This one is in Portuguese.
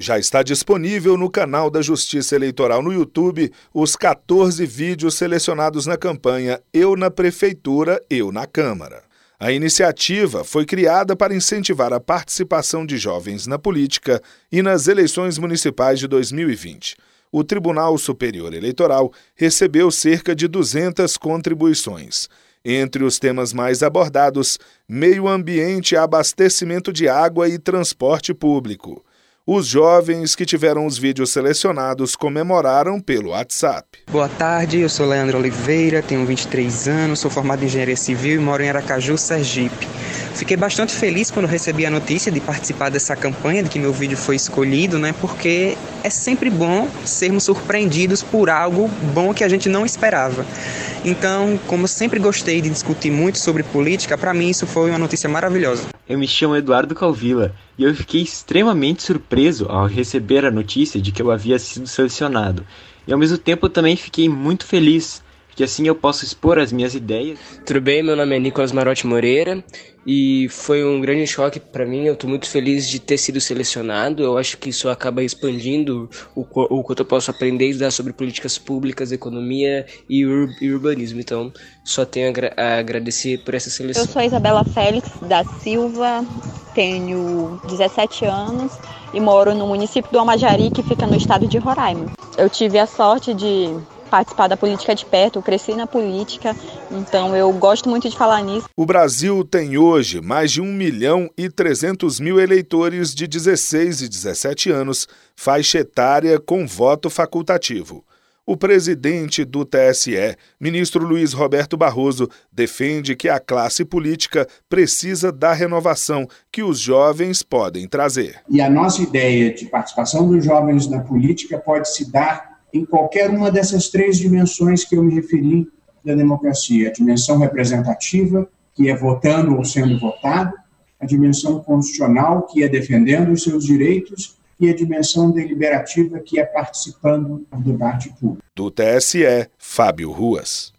Já está disponível no canal da Justiça Eleitoral no YouTube os 14 vídeos selecionados na campanha Eu na Prefeitura, Eu na Câmara. A iniciativa foi criada para incentivar a participação de jovens na política e nas eleições municipais de 2020. O Tribunal Superior Eleitoral recebeu cerca de 200 contribuições. Entre os temas mais abordados, meio ambiente, abastecimento de água e transporte público. Os jovens que tiveram os vídeos selecionados comemoraram pelo WhatsApp. Boa tarde, eu sou Leandro Oliveira, tenho 23 anos, sou formado em engenharia civil e moro em Aracaju, Sergipe. Fiquei bastante feliz quando recebi a notícia de participar dessa campanha, de que meu vídeo foi escolhido, né? Porque é sempre bom sermos surpreendidos por algo bom que a gente não esperava. Então, como eu sempre gostei de discutir muito sobre política, para mim isso foi uma notícia maravilhosa. Eu me chamo Eduardo Calvila e eu fiquei extremamente surpreso ao receber a notícia de que eu havia sido selecionado. E ao mesmo tempo também fiquei muito feliz que assim eu posso expor as minhas ideias. Tudo bem, meu nome é Nicolas Marotti Moreira e foi um grande choque para mim. Eu estou muito feliz de ter sido selecionado. Eu acho que isso acaba expandindo o, o quanto eu posso aprender e estudar sobre políticas públicas, economia e, ur, e urbanismo. Então, só tenho a, a agradecer por essa seleção. Eu sou Isabela Félix da Silva, tenho 17 anos e moro no município do Amajari, que fica no estado de Roraima. Eu tive a sorte de participar da política de perto, eu cresci na política, então eu gosto muito de falar nisso. O Brasil tem hoje mais de 1 milhão e 300 mil eleitores de 16 e 17 anos, faixa etária com voto facultativo. O presidente do TSE, ministro Luiz Roberto Barroso, defende que a classe política precisa da renovação que os jovens podem trazer. E a nossa ideia de participação dos jovens na política pode se dar em qualquer uma dessas três dimensões que eu me referi da democracia: a dimensão representativa, que é votando ou sendo votado, a dimensão constitucional, que é defendendo os seus direitos, e a dimensão deliberativa, que é participando do debate público. Do TSE, Fábio Ruas.